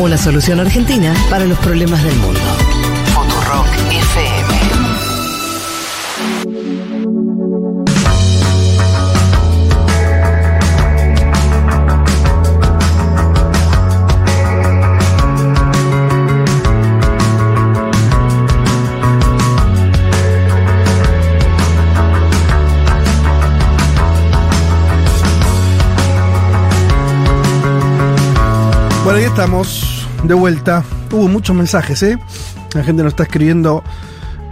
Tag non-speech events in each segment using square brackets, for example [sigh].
Una solución argentina para los problemas del mundo. FM. Bueno, estamos de vuelta. Hubo muchos mensajes, ¿eh? La gente nos está escribiendo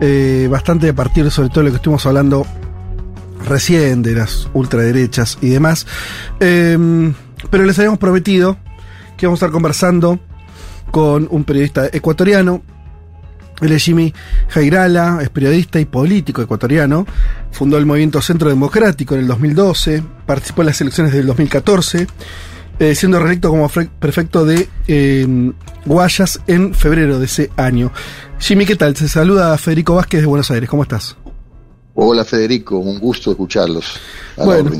eh, bastante a partir sobre todo lo que estuvimos hablando recién de las ultraderechas y demás. Eh, pero les habíamos prometido que vamos a estar conversando con un periodista ecuatoriano. Él es Jimmy Jairala, es periodista y político ecuatoriano. Fundó el movimiento Centro Democrático en el 2012, participó en las elecciones del 2014 eh, siendo reelecto como prefecto de eh, Guayas en febrero de ese año. Jimmy, ¿qué tal? Se saluda Federico Vázquez de Buenos Aires, ¿cómo estás? Hola Federico, un gusto escucharlos. bueno,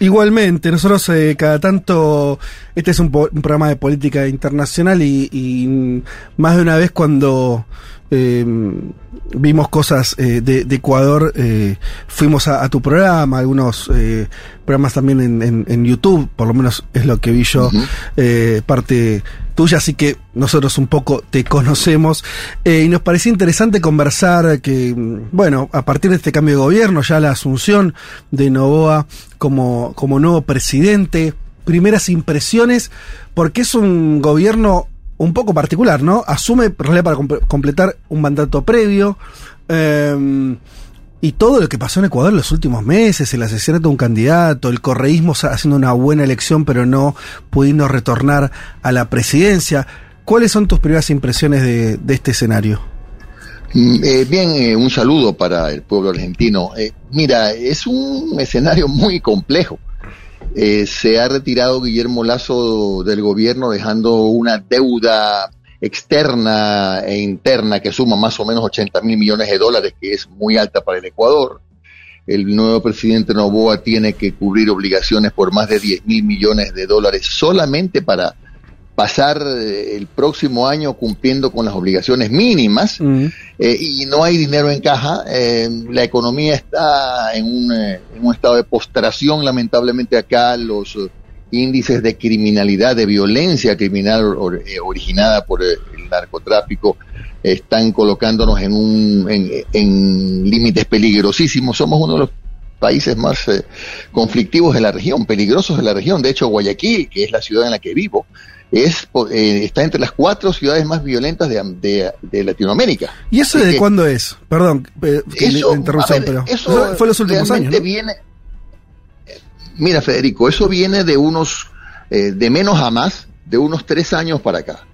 igualmente, nosotros eh, cada tanto, este es un, un, programa de política internacional y, y más de una vez cuando eh, vimos cosas eh, de, de, Ecuador, eh, fuimos a, a, tu programa, algunos eh, programas también en, en, en, YouTube, por lo menos es lo que vi yo, uh -huh. parte tuya, así que nosotros un poco te conocemos y nos parecía interesante conversar que, bueno, a partir de este cambio de gobierno, ya la asunción de Novoa como, como nuevo presidente, primeras impresiones, porque es un gobierno un poco particular, ¿no? Asume para completar un mandato previo. Eh, y todo lo que pasó en Ecuador en los últimos meses, el asesinato de un candidato, el correísmo haciendo una buena elección pero no pudiendo retornar a la presidencia. ¿Cuáles son tus primeras impresiones de, este escenario? Eh, bien, eh, un saludo para el pueblo argentino. Eh, mira, es un escenario muy complejo. Eh, se ha retirado Guillermo Lazo del gobierno dejando una deuda externa e interna que suma más o menos 80 mil millones de dólares, que es muy alta para el Ecuador. El nuevo presidente Novoa tiene que cubrir obligaciones por más de 10 mil millones de dólares solamente para pasar el próximo año cumpliendo con las obligaciones mínimas eh, y no hay dinero en caja. Eh, la economía está en un, eh, en un, estado de postración, lamentablemente acá los índices de criminalidad, de violencia criminal or, originada por el narcotráfico están colocándonos en, un, en, en límites peligrosísimos. Somos uno de los países más eh, conflictivos de la región, peligrosos de la región. De hecho, Guayaquil, que es la ciudad en la que vivo, es eh, está entre las cuatro ciudades más violentas de, de, de Latinoamérica. ¿Y eso desde cuándo es? Perdón, eh, eso, interrupción, ver, pero eso fue los últimos años. ¿no? Viene, mira, Federico, eso viene de unos, eh, de menos a más, de unos tres años para acá.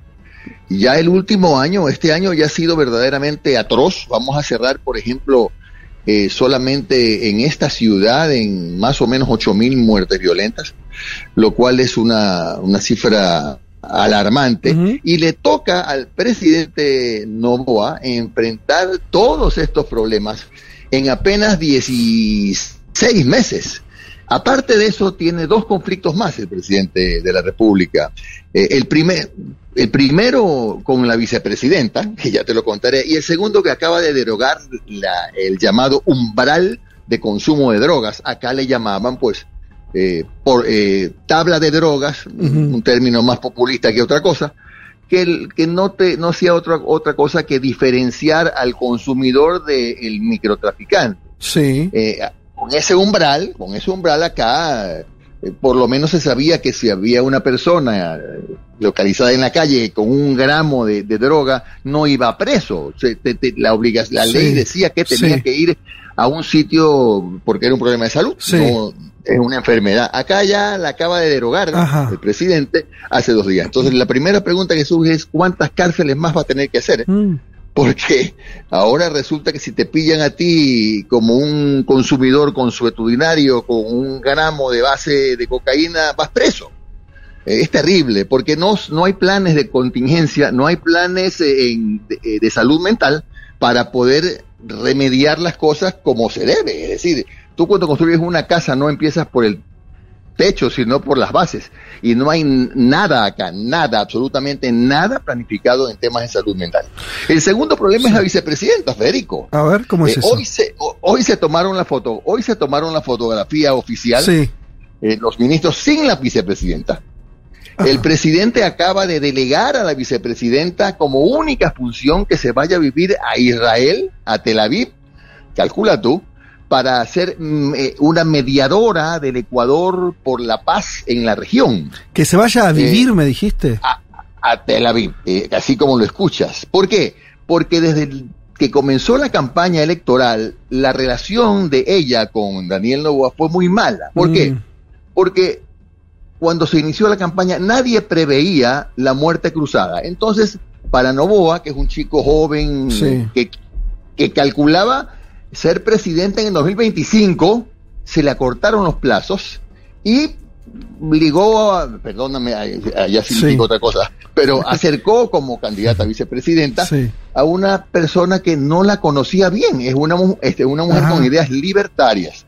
Y ya el último año, este año ya ha sido verdaderamente atroz. Vamos a cerrar, por ejemplo, eh, solamente en esta ciudad en más o menos ocho mil muertes violentas, lo cual es una, una cifra alarmante uh -huh. y le toca al presidente Novoa enfrentar todos estos problemas en apenas 16 meses. Aparte de eso, tiene dos conflictos más el presidente de la República. Eh, el, primer, el primero con la vicepresidenta, que ya te lo contaré, y el segundo que acaba de derogar la, el llamado umbral de consumo de drogas. Acá le llamaban, pues, eh, por eh, tabla de drogas, uh -huh. un término más populista que otra cosa, que, el, que no, te, no sea otra, otra cosa que diferenciar al consumidor del de microtraficante. Sí. Eh, con ese umbral, con ese umbral acá, eh, por lo menos se sabía que si había una persona localizada en la calle con un gramo de, de droga, no iba preso. Se, te, te, la obliga, la sí. ley decía que tenía sí. que ir a un sitio porque era un problema de salud, sí. no es una enfermedad. Acá ya la acaba de derogar el presidente hace dos días. Entonces la primera pregunta que surge es cuántas cárceles más va a tener que hacer. Mm porque ahora resulta que si te pillan a ti como un consumidor consuetudinario con un gramo de base de cocaína, vas preso. Eh, es terrible, porque no, no hay planes de contingencia, no hay planes en, de, de, salud mental para poder remediar las cosas como se debe. Es decir, tú cuando construyes una casa no empiezas por el techo, sino por las bases. Y no hay nada acá, nada, absolutamente nada planificado en temas de salud mental. El segundo problema es la vicepresidenta, Federico. A ver, ¿cómo es Eh, eso? Hoy se, ho- hoy se tomaron la foto, hoy se tomaron la fotografía oficial, Sí. eh, los ministros sin la vicepresidenta. El presidente acaba de delegar a la vicepresidenta como única función que se vaya a vivir a Israel, a Tel Aviv, calcula tú, para ser mm, eh, una mediadora del Ecuador por la paz en la región, Que se vaya a vivir, Eh, me dijiste. a Tel Aviv, eh, así como lo escuchas. ¿Por qué? Porque desde el que comenzó la campaña electoral, la relación de ella con Daniel Novoa fue muy mala. ¿Por qué? Mm, porque cuando se inició la campaña nadie preveía la muerte cruzada. Entonces, para Novoa, que es un chico joven Sí. que, que calculaba ser presidente en el 2025, se le acortaron los plazos y ligó, a, perdóname, ya Sí. significa otra cosa, pero [laughs] acercó como candidata a vicepresidenta Sí. a una persona que no la conocía bien, es una, este, una mujer Ajá. con ideas libertarias.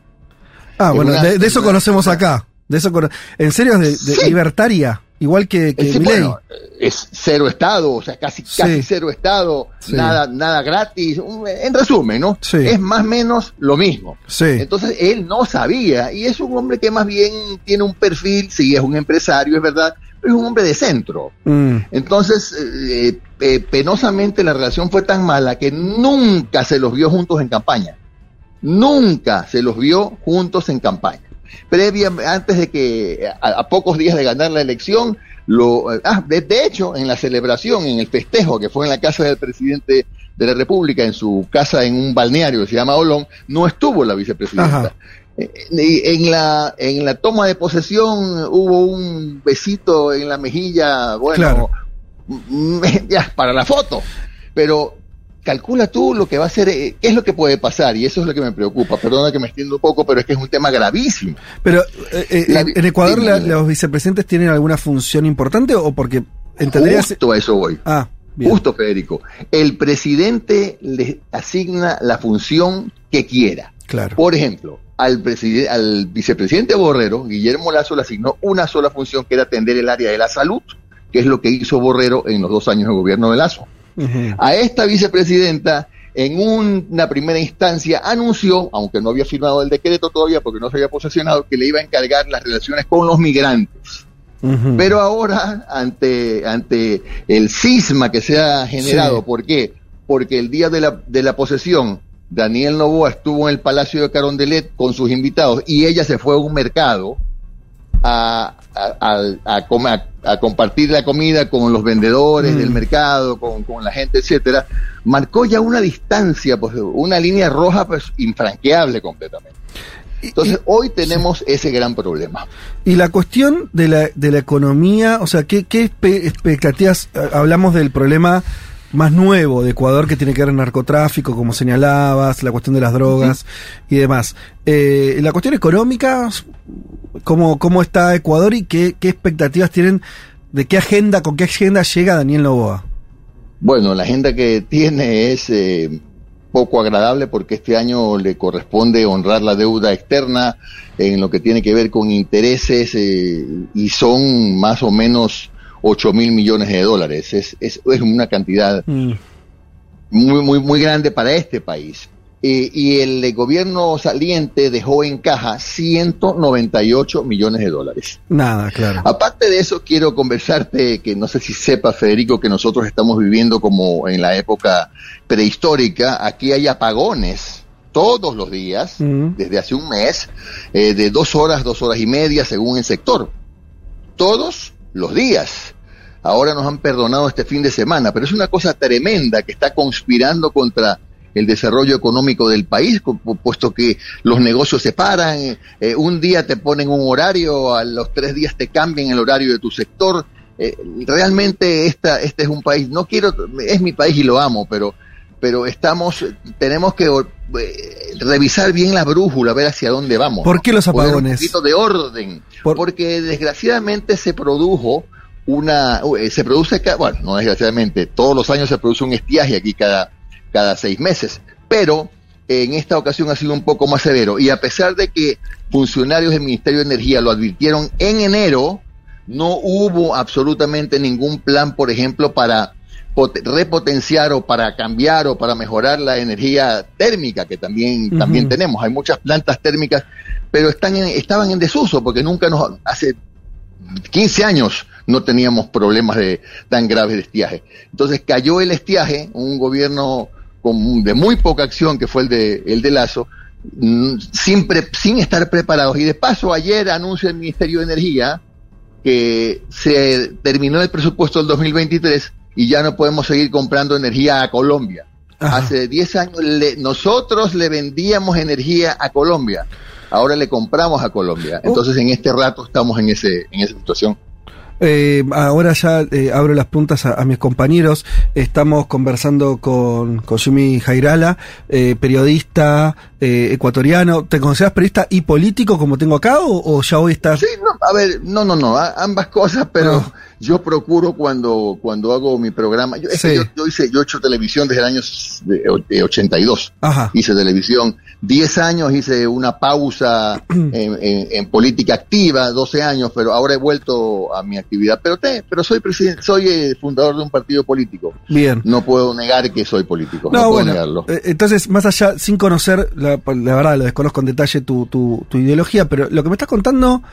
Ah, Es bueno, una- de, de eso conocemos acá. De eso ¿En serio es de, de Sí. libertaria? Igual que, que sí, bueno, es cero estado, o sea, casi, Sí. casi cero estado, nada, nada gratis. En resumen, ¿no? Es más o menos lo mismo. Entonces él no sabía, y es un hombre que más bien tiene un perfil, sí, es un empresario, es verdad, pero es un hombre de centro. Mm, Entonces, eh, eh, penosamente la relación fue tan mala que nunca se los vio juntos en campaña. Nunca se los vio juntos en campaña. Previa, antes de que, a, a pocos días de ganar la elección, lo, ah, de, de hecho, en la celebración, en el festejo que fue en la casa del presidente de la República, en su casa en un balneario que se llama Olón, no estuvo la vicepresidenta. Ajá. Eh, en la en la toma de posesión hubo un besito en la mejilla, bueno, Claro. ya para la foto. Pero calcula tú lo que va a ser, eh, qué es lo que puede pasar y eso es lo que me preocupa. Perdona que me extiendo un poco, pero es que es un tema gravísimo. Pero, eh, eh, La- ¿en Ecuador la- los vicepresidentes tienen alguna función importante o porque entendería... Justo a eso voy. Ah, bien. Justo, Federico. El presidente le asigna la función que quiera. Claro. Por ejemplo, al, al vicepresidente Borrero, Guillermo Lazo le asignó una sola función que era atender el área de la salud, que es lo que hizo Borrero en los dos años de gobierno de Lazo. A esta vicepresidenta, en un- una primera instancia, anunció, aunque no había firmado el decreto todavía porque no se había posesionado, que le iba a encargar las relaciones con los migrantes. Pero ahora, ante, ante el cisma que se ha generado, Sí. ¿por qué? Porque el día de la, de la posesión, Daniel Novoa estuvo en el Palacio de Carondelet con sus invitados y ella se fue a un mercado a, a, a- a com- a- compartir la comida con los vendedores Mm. del mercado, con, con la gente, etcétera, marcó ya una distancia, pues una línea roja pues infranqueable completamente. Entonces, hoy tenemos ese gran problema. Y la cuestión de la, de la economía, o sea, ¿qué, qué expectativas? Hablamos del problema más nuevo de Ecuador que tiene que ver con narcotráfico, como señalabas, la cuestión de las drogas y demás. Eh, la cuestión económica, ¿cómo, cómo está Ecuador y qué, qué expectativas tienen? ¿De qué agenda, con qué agenda llega Daniel Novoa? Bueno, la agenda que tiene es eh, poco agradable porque este año le corresponde honrar la deuda externa en lo que tiene que ver con intereses eh, y son más o menos 8 mil millones de dólares. Es, es, es una cantidad Mm, muy, muy, muy grande para este país. Eh, y el eh, gobierno saliente dejó en caja 198 millones de dólares. nada, claro. Aparte de eso, quiero conversarte que no sé si sepa, Federico, que nosotros estamos viviendo como en la época prehistórica. Aquí hay apagones todos los días, Mm. desde hace un mes, eh, de dos horas, dos horas y media, según el sector. Todos los días. Ahora nos han perdonado este fin de semana, pero es una cosa tremenda que está conspirando contra el desarrollo económico del país, pu- pu- puesto que los negocios se paran, eh, un día te ponen un horario, a los tres días te cambian el horario de tu sector. Eh, realmente esta, este es un país, no quiero, es mi país y lo amo, pero, pero estamos, tenemos que eh, revisar bien la brújula, ver hacia dónde vamos. ¿Por qué los Poner apagones? Un poquito de orden, Por- porque desgraciadamente se produjo una, eh, se produce, bueno, no desgraciadamente, todos los años se produce un estiaje aquí cada, cada seis meses, pero en esta ocasión ha sido un poco más severo. Y a pesar de que funcionarios del Ministerio de Energía lo advirtieron en enero, no hubo absolutamente ningún plan, por ejemplo, para repotenciar o para cambiar o para mejorar la energía térmica que también, también tenemos. Hay muchas plantas térmicas, pero están estaban en desuso porque nunca nos, hace 15 años no teníamos problemas de, tan graves de estiaje. Entonces cayó el estiaje, un gobierno con, de muy poca acción que fue el de, el de Lazo, mm, sin, sin estar preparados. Y de paso, ayer anunció el Ministerio de Energía que se terminó el presupuesto del 2023 y ya no podemos seguir comprando energía a Colombia. Hace 10 años nosotros le vendíamos energía a Colombia, ahora le compramos a Colombia. Oh. Entonces en este rato estamos en, ese, en esa situación. Eh, ahora ya eh, abro las puntas a, mis compañeros. Estamos conversando con, con Jimmy Jairala, eh, periodista eh, ecuatoriano. ¿Te consideras periodista y político como tengo acá o, ya hoy estás...? Sí, no, a ver, no, no, no, ambas cosas, pero ah. yo procuro cuando, cuando hago mi programa... Yo, yo, hice, yo he hecho televisión desde el año de, 82. Ajá. Hice televisión 10 años hice una pausa [clears throat] en, política activa, 12 años, pero ahora he vuelto a mi actividad. Pero te, pero soy presidente, soy eh, fundador de un partido político. Bien. No puedo negar que soy político. No, puedo negarlo. Eh, entonces, más allá, sin conocer, la, la, verdad, lo desconozco en detalle tu, tu, tu ideología, pero lo que me estás contando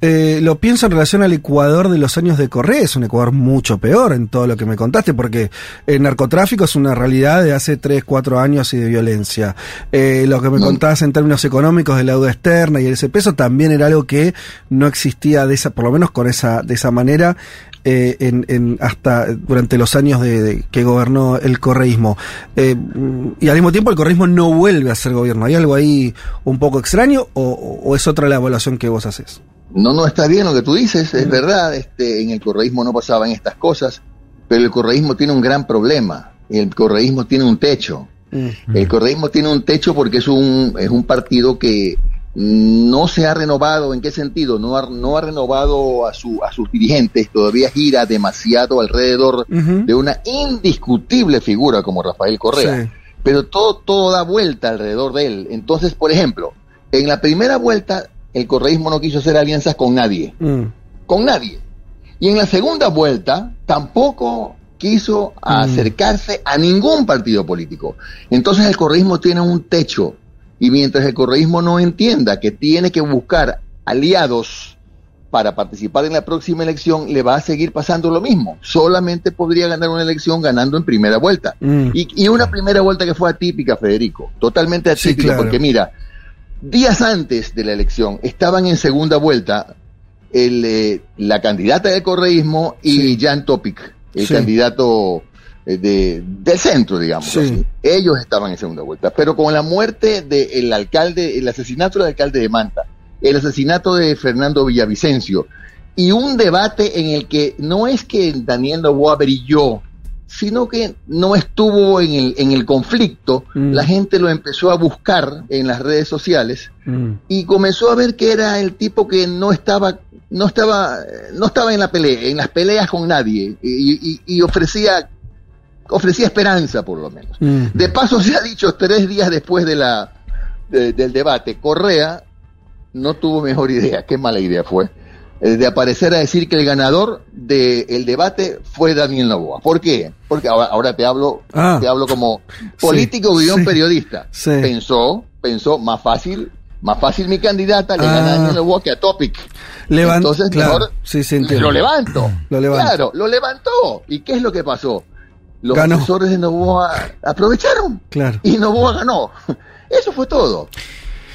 eh, lo pienso en relación al Ecuador de los años de Correa, es un Ecuador mucho peor en todo lo que me contaste, porque el narcotráfico es una realidad de hace 3, 4 años y de violencia. Eh, lo que me contabas en términos económicos de la deuda externa y ese peso también era algo que no existía de esa, por lo menos con esa, de esa manera, eh, en, en, hasta durante los años de, que gobernó el correísmo. Eh, y al mismo tiempo el correísmo no vuelve a ser gobierno. ¿Hay algo ahí un poco extraño o, o es otra la evaluación que vos haces? No, no está bien lo que tú dices, es verdad, este, en el correísmo no pasaban estas cosas, pero el correísmo tiene un gran problema, el correísmo tiene un techo. El correísmo tiene un techo porque es un, es un partido que no se ha renovado, ¿en qué sentido? No ha, no ha renovado a, su, a sus dirigentes, todavía gira demasiado alrededor de una indiscutible figura como Rafael Correa. Pero todo, todo da vuelta alrededor de él. Entonces, por ejemplo, en la primera vuelta el correísmo no quiso hacer alianzas con nadie. Mm. Con nadie. Y en la segunda vuelta tampoco quiso mm. acercarse a ningún partido político. Entonces el correísmo tiene un techo. Y mientras el correísmo no entienda que tiene que buscar aliados para participar en la próxima elección, le va a seguir pasando lo mismo. Solamente podría ganar una elección ganando en primera vuelta. Mm. Y, una primera vuelta que fue atípica, Federico. Totalmente atípica, porque mira, días antes de la elección estaban en segunda vuelta el, eh, la candidata del correísmo y Jan Topic, el candidato eh, de, del centro, digamos. Ellos estaban en segunda vuelta. Pero con la muerte del alcalde, el asesinato del alcalde de Manta, el asesinato de Fernando Villavicencio y un debate en el que no es que Daniel Novoa brilló sino que no estuvo en el, en el conflicto, mm. la gente lo empezó a buscar en las redes sociales mm. y comenzó a ver que era el tipo que no estaba, no estaba, no estaba en la pelea, en las peleas con nadie y, ofrecía, ofrecía esperanza por lo menos. Mm. De paso se ha dicho tres días después de la, del debate, Correa no tuvo mejor idea, qué mala idea fue de aparecer a decir que el ganador del debate fue Daniel Novoa. ¿Por qué? Porque ahora, te hablo, ah. te hablo como político guion periodista. Pensó, pensó más fácil, más fácil mi candidata le gana a Daniel ah. Novoa que a Topic. Entonces mejor lo levanto. Lo Claro, lo levantó. ¿Y qué es lo que pasó? Los asesores de Novoa aprovecharon. Claro. Y Novoa ganó. [laughs] Eso fue todo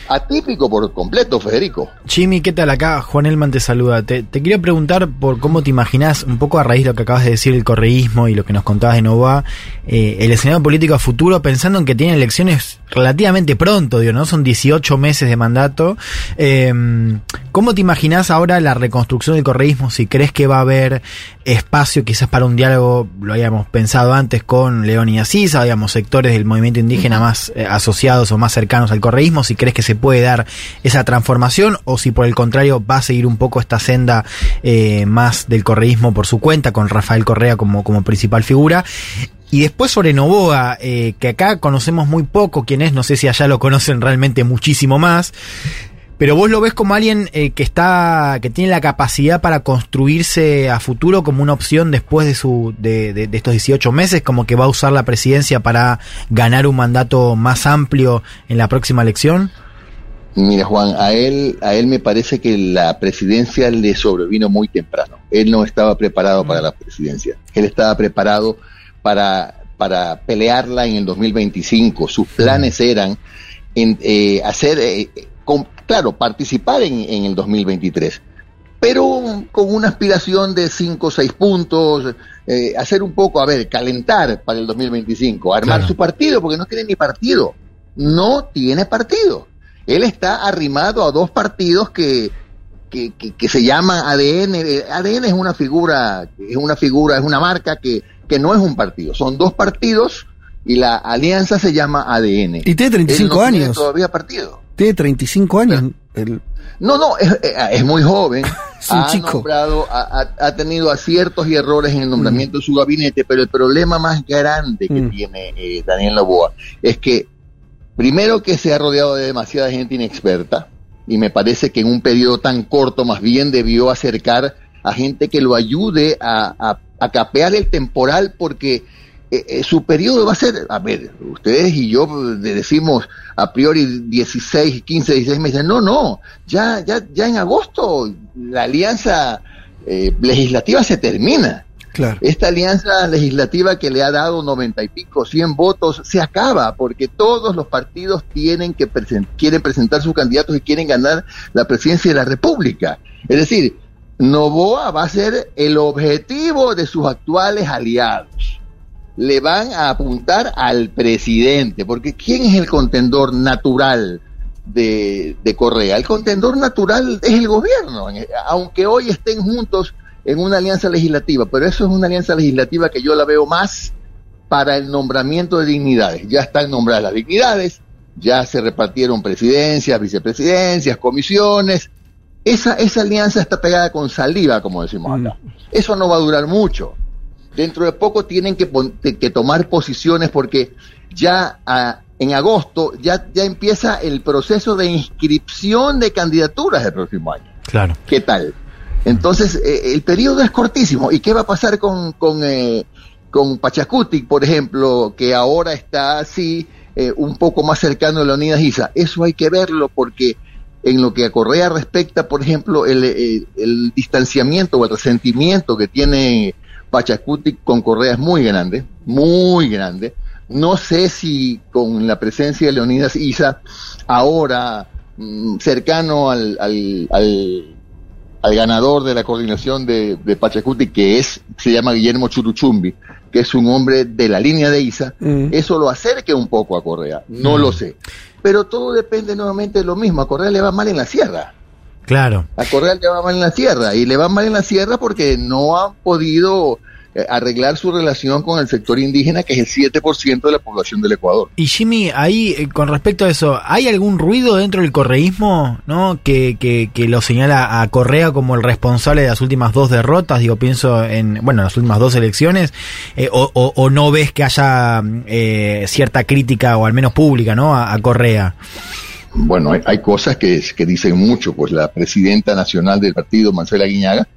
atípico por completo, Federico. Jimmy, ¿qué tal acá? Juan Elman te saluda. Te, quería preguntar por cómo te imaginas, un poco a raíz de lo que acabas de decir, el correísmo y lo que nos contabas de Nova, eh, el escenario político a futuro, pensando en que tiene elecciones relativamente pronto, digo, ¿no? Son 18 meses de mandato. Em, ¿Cómo te imaginas ahora la reconstrucción del correísmo? Si crees que va a haber espacio quizás para un diálogo, lo habíamos pensado antes con León y Asís, habíamos sectores del movimiento indígena más eh, asociados o más cercanos al correísmo, si crees que se puede dar esa transformación o si por el contrario va a seguir un poco esta senda eh, más del correísmo por su cuenta, con Rafael Correa como, como principal figura. Y después sobre Novoa, eh, que acá conocemos muy poco quién es, no sé si allá lo conocen realmente muchísimo más. Pero vos lo ves como alguien eh, que está, que tiene la capacidad para construirse a futuro como una opción después de su, de, de, de, estos 18 meses, como que va a usar la presidencia para ganar un mandato más amplio en la próxima elección. Mira Juan, a él, a él me parece que la presidencia le sobrevino muy temprano. Él no estaba preparado mm. para la presidencia. Él estaba preparado para, para pelearla en el 2025. Sus planes eran en, eh, hacer eh, claro, participar en, en, el 2023, pero con una aspiración de 5 o 6 puntos, eh, hacer un poco, a ver, calentar para el 2025, armar claro. su partido, porque no tiene ni partido, no tiene partido. Él está arrimado a dos partidos que, que, que, que se llaman ADN. ADN es una figura, es una figura, es una marca que, que no es un partido, son dos partidos y la alianza se llama ADN. Y tiene 35 no años. Tiene todavía partido. Tiene 35 años. El... No, no, es, es, muy joven. [laughs] es un ha chico. Nombrado, ha, ha, tenido aciertos y errores en el nombramiento mm. de su gabinete, pero el problema más grande que mm. tiene eh, Daniel Novoa es que, primero que se ha rodeado de demasiada gente inexperta, y me parece que en un periodo tan corto más bien debió acercar a gente que lo ayude a, a, a capear el temporal porque eh, su periodo va a ser, a ver, ustedes y yo decimos a priori 16, 15, 16 meses, no, no, ya, ya, ya en agosto la alianza eh, legislativa se termina. Claro. Esta alianza legislativa que le ha dado noventa y pico, 100 votos, se acaba porque todos los partidos tienen que present quieren presentar sus candidatos y quieren ganar la presidencia de la República. Es decir, Novoa va a ser el objetivo de sus actuales aliados le van a apuntar al presidente, porque ¿quién es el contendor natural de, de, Correa? El contendor natural es el gobierno, aunque hoy estén juntos en una alianza legislativa, pero eso es una alianza legislativa que yo la veo más para el nombramiento de dignidades. Ya están nombradas las dignidades, ya se repartieron presidencias, vicepresidencias, comisiones. Esa, esa alianza está pegada con saliva, como decimos acá. Eso no va a durar mucho dentro de poco tienen que, que tomar posiciones porque ya a, en agosto ya, ya empieza el proceso de inscripción de candidaturas del próximo año. Claro. ¿Qué tal? Entonces, eh, el periodo es cortísimo. ¿Y qué va a pasar con, con, eh, con Pachacuti, por ejemplo, que ahora está así eh, un poco más cercano a Leonidas Isa? Eso hay que verlo porque en lo que a Correa respecta, por ejemplo, el, el, el distanciamiento o el resentimiento que tiene Pachacuti con Correa es muy grande, muy grande. No sé si con la presencia de Leonidas Isa, ahora mmm, cercano al, al, al, al, ganador de la coordinación de, de, Pachacuti, que es, se llama Guillermo Churuchumbi, que es un hombre de la línea de Isa, mm. eso lo acerque un poco a Correa, no mm. lo sé. Pero todo depende nuevamente de lo mismo, a Correa le va mal en la sierra. Claro. A Correa le va mal en la sierra y le va mal en la sierra porque no han podido eh, arreglar su relación con el sector indígena, que es el 7% de la población del Ecuador. Y Jimmy, ahí eh, con respecto a eso, ¿hay algún ruido dentro del correísmo ¿no? que, que, que, lo señala a Correa como el responsable de las últimas dos derrotas? Digo, pienso en, bueno, las últimas dos elecciones, eh, o, o, o, no ves que haya eh, cierta crítica, o al menos pública, ¿no? a, a Correa bueno, hay, hay, cosas que, que, dicen mucho, pues la presidenta nacional del partido, Marcela Guiñaga,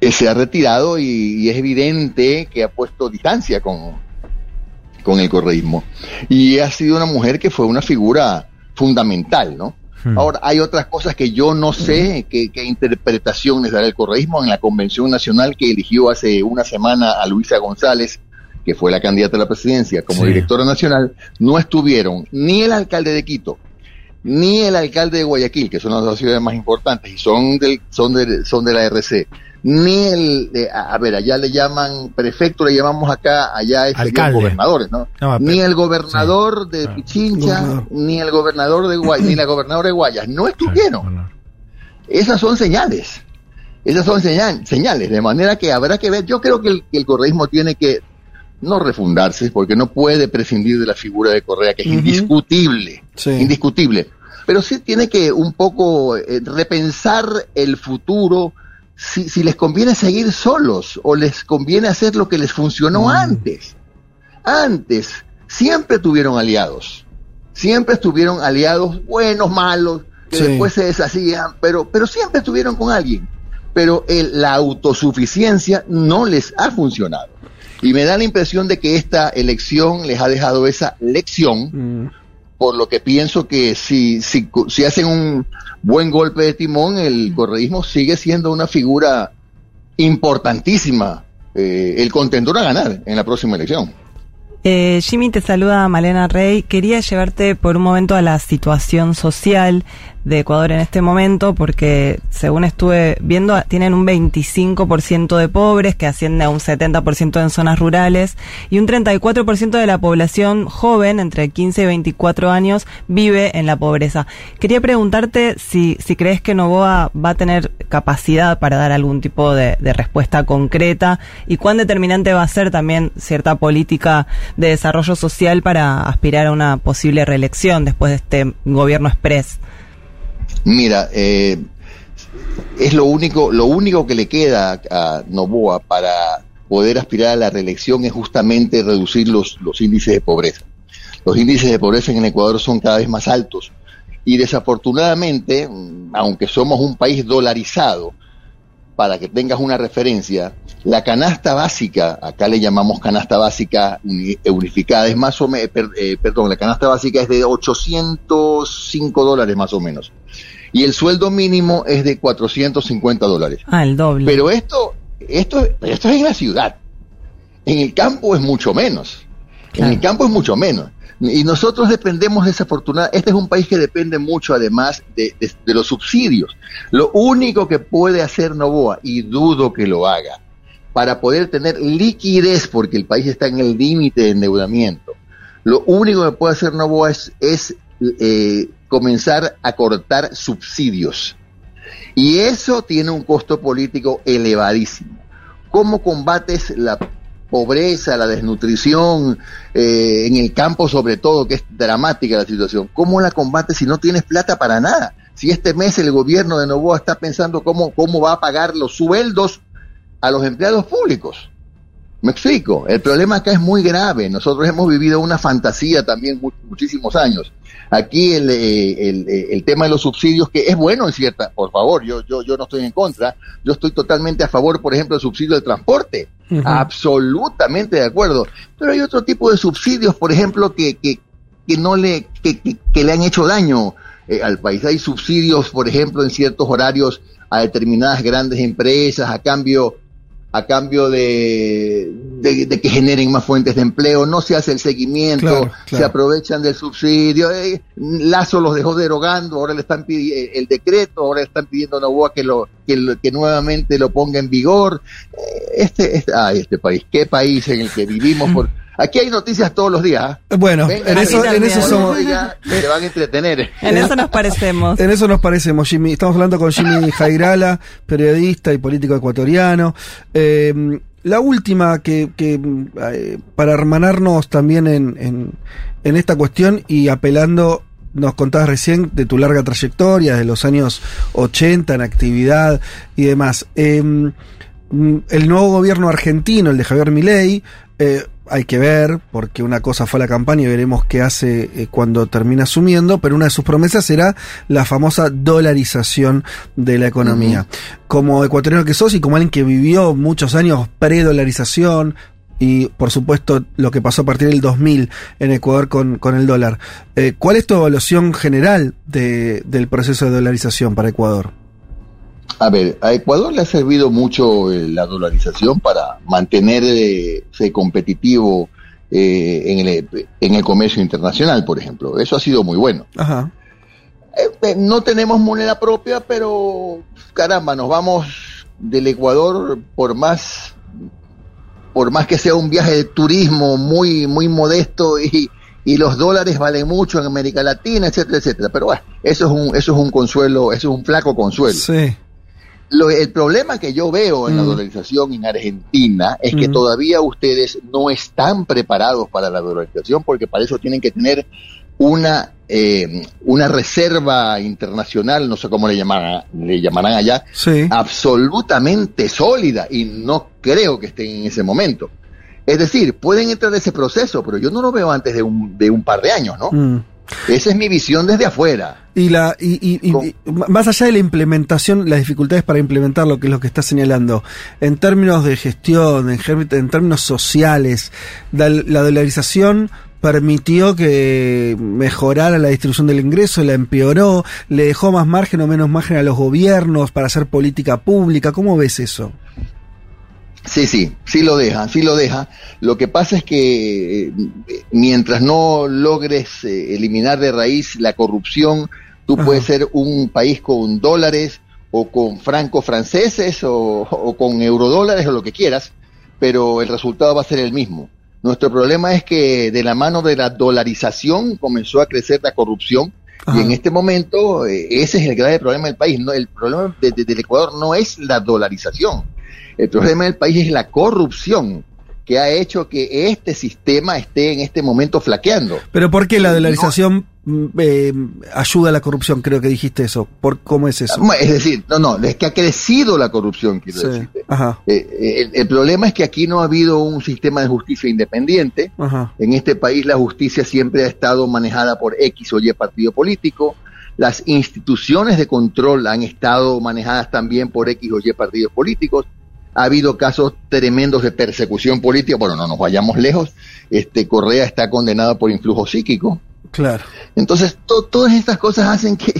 eh, se ha retirado y, y, es evidente que ha puesto distancia con, con el correísmo. Y ha sido una mujer que fue una figura fundamental, ¿no? Hmm. Ahora, hay otras cosas que yo no sé qué, qué interpretaciones dará el correísmo en la convención nacional que eligió hace una semana a Luisa González, que fue la candidata a la presidencia como sí. directora nacional, no estuvieron ni el alcalde de Quito, ni el alcalde de Guayaquil, que son las dos ciudades más importantes y son, del, son, de, son de la RC, ni el, eh, a ver, allá le llaman prefecto, le llamamos acá, allá es gobernadores, ¿no? no ni el gobernador sí. de Pichincha, ni el gobernador de Guayas, ni la gobernadora de Guayas, no estuvieron. Esas son señales. Esas son señal, señales, de manera que habrá que ver, yo creo que el, que el correísmo tiene que no refundarse, porque no puede prescindir de la figura de Correa, que es uh -huh. indiscutible, sí. indiscutible, pero sí tiene que un poco eh, repensar el futuro, si, si, les conviene seguir solos o les conviene hacer lo que les funcionó mm. antes. antes siempre tuvieron aliados. Siempre estuvieron aliados, buenos, malos, que Sí. después se deshacían, pero, pero siempre estuvieron con alguien. Pero el- la autosuficiencia no les ha funcionado. Y me da la impresión de que esta elección les ha dejado esa lección Mm. por lo que pienso que si, si, si hacen un buen golpe de timón, el correísmo sigue siendo una figura importantísima, eh, el contendor a ganar en la próxima elección. Eh, Jimmy, te saluda Malena Rey. Quería llevarte por un momento a la situación social de Ecuador en este momento, porque según estuve viendo, tienen un 25% de pobres, que asciende a un 70% en zonas rurales, y un 34% de la población joven, entre 15 y 24 años, vive en la pobreza. Quería preguntarte si, si crees que Novoa va a tener capacidad para dar algún tipo de, respuesta concreta y cuán determinante va a ser también cierta política de desarrollo social para aspirar a una posible reelección después de este gobierno express. Mira, eh, es lo único, lo único que le queda a Novoa para poder aspirar a la reelección es justamente reducir los, los índices de pobreza. Los índices de pobreza en el Ecuador son cada vez más altos y desafortunadamente, aunque somos un país dolarizado, para que tengas una referencia, la canasta básica, acá le llamamos canasta básica uni- unificada, es más o menos, perdón, la canasta básica es de 805 dólares más o menos. Y el sueldo mínimo es de 450 dólares. Ah, el doble. Pero esto, esto, esto es en la ciudad. En el campo es mucho menos. En el campo es mucho menos. Y nosotros dependemos desafortunadamente, este es un país que depende mucho además de, de- de los subsidios. Lo único que puede hacer Novoa, y dudo que lo haga, para poder tener liquidez, porque el país está en el límite de endeudamiento, lo único que puede hacer Novoa es, es eh, comenzar a cortar subsidios. Y eso tiene un costo político elevadísimo. ¿Cómo combates la pobreza, la desnutrición, eh, en el campo sobre todo, que es dramática la situación? ¿Cómo la combates si no tienes plata para nada? Si este mes el gobierno de Novoa está pensando cómo, cómo va a pagar los sueldos a los empleados públicos. Me explico, el problema acá es muy grave. Nosotros hemos vivido una fantasía también mu- muchísimos años. Aquí el, eh, el, eh, el tema de los subsidios, que es bueno en cierta, por favor, yo, yo, yo no estoy en contra, yo estoy totalmente a favor, por ejemplo, del subsidio del transporte. Absolutamente de acuerdo. Pero hay otro tipo de subsidios, por ejemplo, que, que, que no le, que, que- que le han hecho daño eh, al país. Hay subsidios, por ejemplo, en ciertos horarios a determinadas grandes empresas a cambio a cambio de, de, de que generen más fuentes de empleo, no se hace el seguimiento, Claro, claro. se aprovechan del subsidio, eh, Lazo los dejó derogando, ahora le están pidiendo el decreto, ahora le están pidiendo a Novoa que lo, que, lo- que nuevamente lo ponga en vigor. Eh, Este, este, ay, este país, qué país en el que vivimos. Por, aquí hay noticias todos los días. ¿ah? Bueno, Venga, en eso, en eso somos. Ya se van a entretener. En eso nos parecemos. [laughs] En eso nos parecemos, Jimmy. Estamos hablando con Jimmy Jairala, periodista y político ecuatoriano. Eh, la última que, que eh, para hermanarnos también en, en, en esta cuestión y apelando, nos contabas recién de tu larga trayectoria, de los años 80 en actividad y demás. Eh, mm, el nuevo gobierno argentino, el de Javier Milei, eh, hay que ver, porque una cosa fue la campaña y veremos qué hace eh, cuando termina asumiendo, pero una de sus promesas será la famosa dolarización de la economía. Como ecuatoriano que sos y como alguien que vivió muchos años pre-dolarización, y por supuesto lo que pasó a partir del 2000 en Ecuador con, con el dólar, eh, ¿cuál es tu evaluación general de- del proceso de dolarización para Ecuador? A ver, a Ecuador le ha servido mucho eh, la dolarización para mantenerse competitivo eh, en, el, en el comercio internacional, por ejemplo. Eso ha sido muy bueno. Ajá. Eh, no tenemos moneda propia, pero caramba, nos vamos del Ecuador por más por más que sea un viaje de turismo muy muy modesto y, y los dólares valen mucho en América Latina, etcétera, etcétera. Pero bueno, eso es un eso es un consuelo, eso es un flaco consuelo. Sí. Lo- el problema que yo veo en la Mm. dolarización en Argentina es que Mm. todavía ustedes no están preparados para la dolarización porque para eso tienen que tener una eh, una reserva internacional, no sé cómo le llamarán, le llamarán allá, Sí. absolutamente sólida y no creo que estén en ese momento. Es decir, pueden entrar en ese proceso, pero yo no lo veo antes de un, de un par de años, ¿no? Mm. Esa es mi visión desde afuera. Y la y, y- y- Con- y más allá de la implementación, las dificultades para implementar lo que es lo que está señalando, en términos de gestión, en, términos sociales, da- la dolarización permitió que mejorara la distribución del ingreso, la empeoró, le dejó más margen o menos margen a los gobiernos para hacer política pública. ¿Cómo ves eso? Sí, sí, sí lo deja, sí lo deja. Lo que pasa es que eh, mientras no logres eh, eliminar de raíz la corrupción, tú Ajá. puedes ser un país con dólares o con francos franceses o, o con eurodólares o lo que quieras, pero el resultado va a ser el mismo. Nuestro problema es que de la mano de la dolarización comenzó a crecer la corrupción Ajá. y en este momento eh, ese es el grave problema del país. No, el problema de- de- del Ecuador no es la dolarización. El problema del país es la corrupción que ha hecho que este sistema esté en este momento flaqueando. Pero ¿por qué la No. dolarización mm, eh, ayuda a la corrupción? Creo que dijiste eso. ¿Por, ¿Cómo es eso? Es decir, no, no, es que ha crecido la corrupción, quiero Sí. decirte. Ajá, Eh, eh, el, el problema es que aquí no ha habido un sistema de justicia independiente. ajá. En este país la justicia siempre ha estado manejada por X o Y partido político. Las instituciones de control han estado manejadas también por X o Y partidos políticos. Ha habido casos tremendos de persecución política. Bueno, no nos vayamos lejos. Este Correa está condenado por influjo psíquico. Claro. Entonces, to- todas estas cosas hacen que,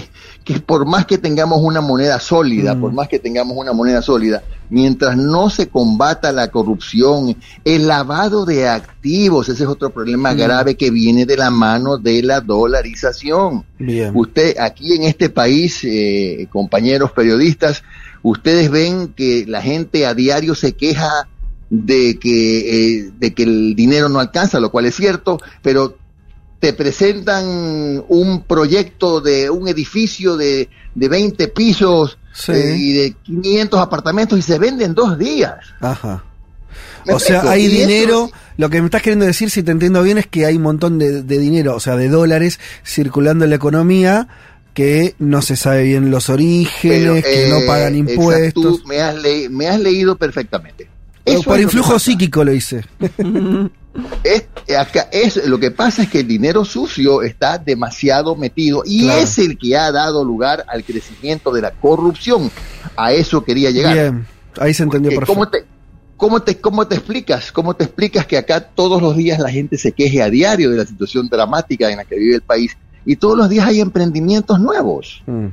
que por más que tengamos una moneda sólida, Mm. por más que tengamos una moneda sólida, mientras no se combata la corrupción, el lavado de activos, ese es otro problema Mm. grave que viene de la mano de la dolarización. Bien. Usted, aquí en este país, eh, compañeros periodistas, ustedes ven que la gente a diario se queja de que, eh, de que el dinero no alcanza, lo cual es cierto, pero te presentan un proyecto de un edificio de, de 20 pisos Sí. eh, y de 500 apartamentos y se venden dos días. Ajá. ¿Me O sea, explico? hay eso- dinero. Lo que me estás queriendo decir, si te entiendo bien, es que hay un montón de, de dinero, o sea, de dólares circulando en la economía que no se sabe bien los orígenes, pero, que no eh, pagan impuestos. me has, le- me has leído perfectamente. Eso por influjo psíquico lo hice. [laughs] Es, acá, es, lo que pasa es que el dinero sucio está demasiado metido y Claro. es el que ha dado lugar al crecimiento de la corrupción. A eso quería llegar. Bien, ahí se entendió Eh, perfecto. ¿Cómo te, cómo, te, ¿Cómo te explicas? ¿Cómo te explicas que acá todos los días la gente se queje a diario de la situación dramática en la que vive el país y todos los días hay emprendimientos nuevos? Mm.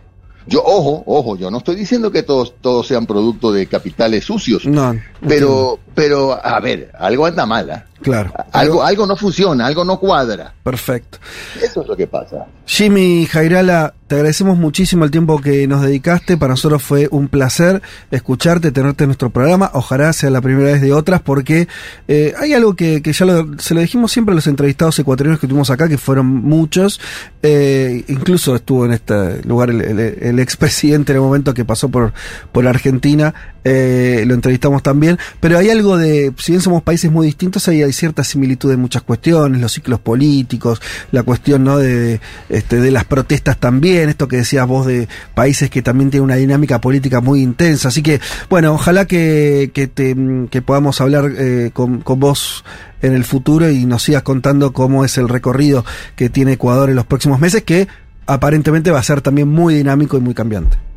Yo, ojo, ojo, yo no estoy diciendo que todos, todos sean producto de capitales sucios, No, pero, pero, a ver, algo anda mal, ¿ah? claro. algo, algo no funciona, algo no cuadra. Perfecto. Eso es lo que pasa. Jimmy Jairala, te agradecemos muchísimo el tiempo que nos dedicaste. Para nosotros fue un placer escucharte, tenerte en nuestro programa. Ojalá sea la primera vez de otras, porque eh, hay algo que, que ya lo- se lo dijimos siempre a los entrevistados ecuatorianos que tuvimos acá, que fueron muchos. Eh, incluso estuvo en este lugar el, el- el expresidente en el momento que pasó por, por Argentina. Eh, lo entrevistamos también. Pero hay algo de, si bien somos países muy distintos, hay, hay cierta similitud en muchas cuestiones, los ciclos políticos, la cuestión ¿no? de, este, de las protestas también, esto que decías vos de países que también tienen una dinámica política muy intensa. Así que, bueno, ojalá que, que, te, que podamos hablar eh, con, con vos en el futuro y nos sigas contando cómo es el recorrido que tiene Ecuador en los próximos meses, que aparentemente va a ser también muy dinámico y muy cambiante.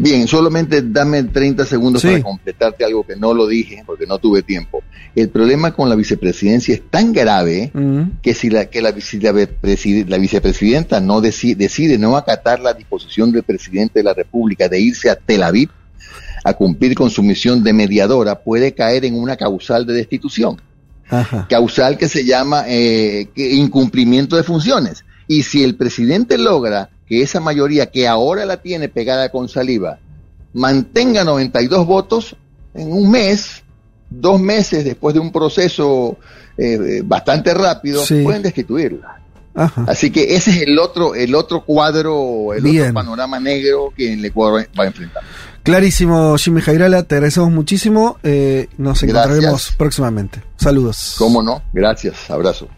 Bien, solamente dame 30 segundos Sí. para completarte algo que no lo dije porque no tuve tiempo. El problema con la vicepresidencia es tan grave que si la, que la, vice- la vicepresi- la vicepresidenta no deci- decide no acatar la disposición del presidente de la República de irse a Tel Aviv a cumplir con su misión de mediadora, puede caer en una causal de destitución. Ajá. causal que se llama eh, que- incumplimiento de funciones. Y si el presidente logra que esa mayoría que ahora la tiene pegada con saliva mantenga 92 votos en un mes, dos meses después de un proceso eh, bastante rápido, Sí. pueden destituirla. Ajá. Así que ese es el otro, el otro cuadro, el Bien. otro panorama negro que el Ecuador va a enfrentar. Clarísimo, Jimmy Jairala, te agradecemos muchísimo. eh, nos Gracias. encontraremos próximamente. Saludos. ¿Cómo no? Gracias, abrazo.